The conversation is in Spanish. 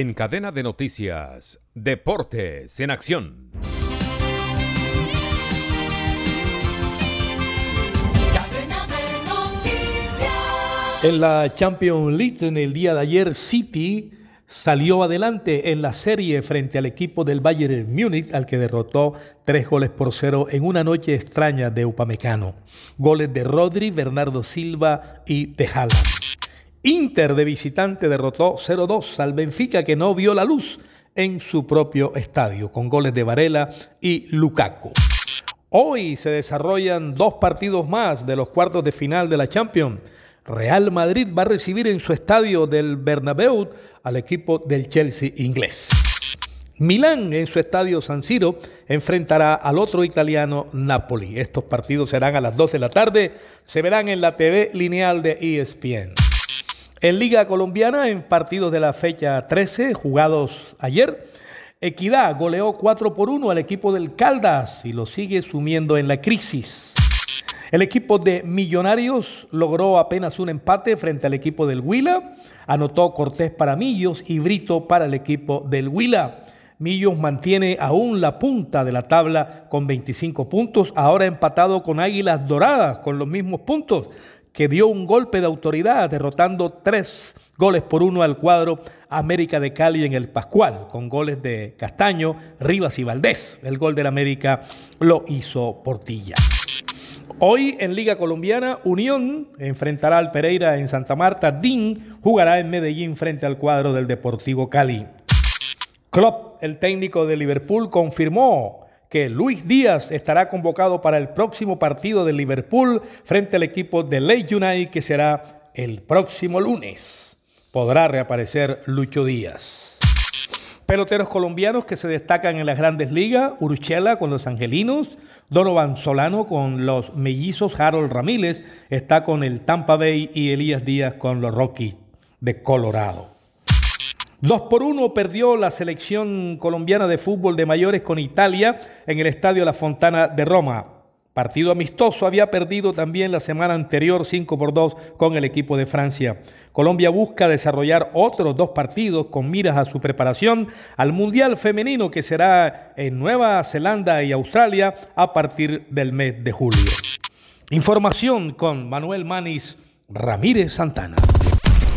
En cadena de noticias, Deportes en Acción. En la Champions League en el día de ayer, City salió adelante en la serie frente al equipo del Bayern Múnich, al que derrotó tres goles por cero en una noche extraña de Upamecano. Goles de Rodri, Bernardo Silva y de Inter de visitante derrotó 0-2 al Benfica que no vio la luz en su propio estadio, con goles de Varela y Lukaku. Hoy se desarrollan dos partidos más de los cuartos de final de la Champions. Real Madrid va a recibir en su estadio del Bernabéu al equipo del Chelsea inglés. Milán en su estadio San Siro enfrentará al otro italiano Napoli. Estos partidos serán a las 2 de la tarde, se verán en la TV lineal de ESPN. En Liga Colombiana, en partidos de la fecha 13 jugados ayer, Equidad goleó 4 por 1 al equipo del Caldas y lo sigue sumiendo en la crisis. El equipo de Millonarios logró apenas un empate frente al equipo del Huila. Anotó Cortés para Millos y Brito para el equipo del Huila. Millos mantiene aún la punta de la tabla con 25 puntos, ahora empatado con Águilas Doradas con los mismos puntos, que dio un golpe de autoridad derrotando tres goles por uno al cuadro América de Cali en el Pascual, con goles de Castaño, Rivas y Valdés. El gol del América lo hizo Portilla. Hoy en Liga Colombiana, Unión enfrentará al Pereira en Santa Marta. DIN jugará en Medellín frente al cuadro del Deportivo Cali. Klopp, el técnico de Liverpool, confirmó que Luis Díaz estará convocado para el próximo partido de Liverpool frente al equipo de Leeds United que será el próximo lunes. Podrá reaparecer Lucho Díaz. Peloteros colombianos que se destacan en las grandes ligas, Urchela con los Angelinos, Donovan Solano con los mellizos, Harold Ramírez está con el Tampa Bay y Elías Díaz con los Rockies de Colorado. Dos por uno perdió la selección colombiana de fútbol de mayores con Italia en el Estadio La Fontana de Roma. Partido amistoso había perdido también la semana anterior 5 por 2 con el equipo de Francia. Colombia busca desarrollar otros dos partidos con miras a su preparación al Mundial Femenino que será en Nueva Zelanda y Australia a partir del mes de julio. Información con Manuel Manis Ramírez Santana.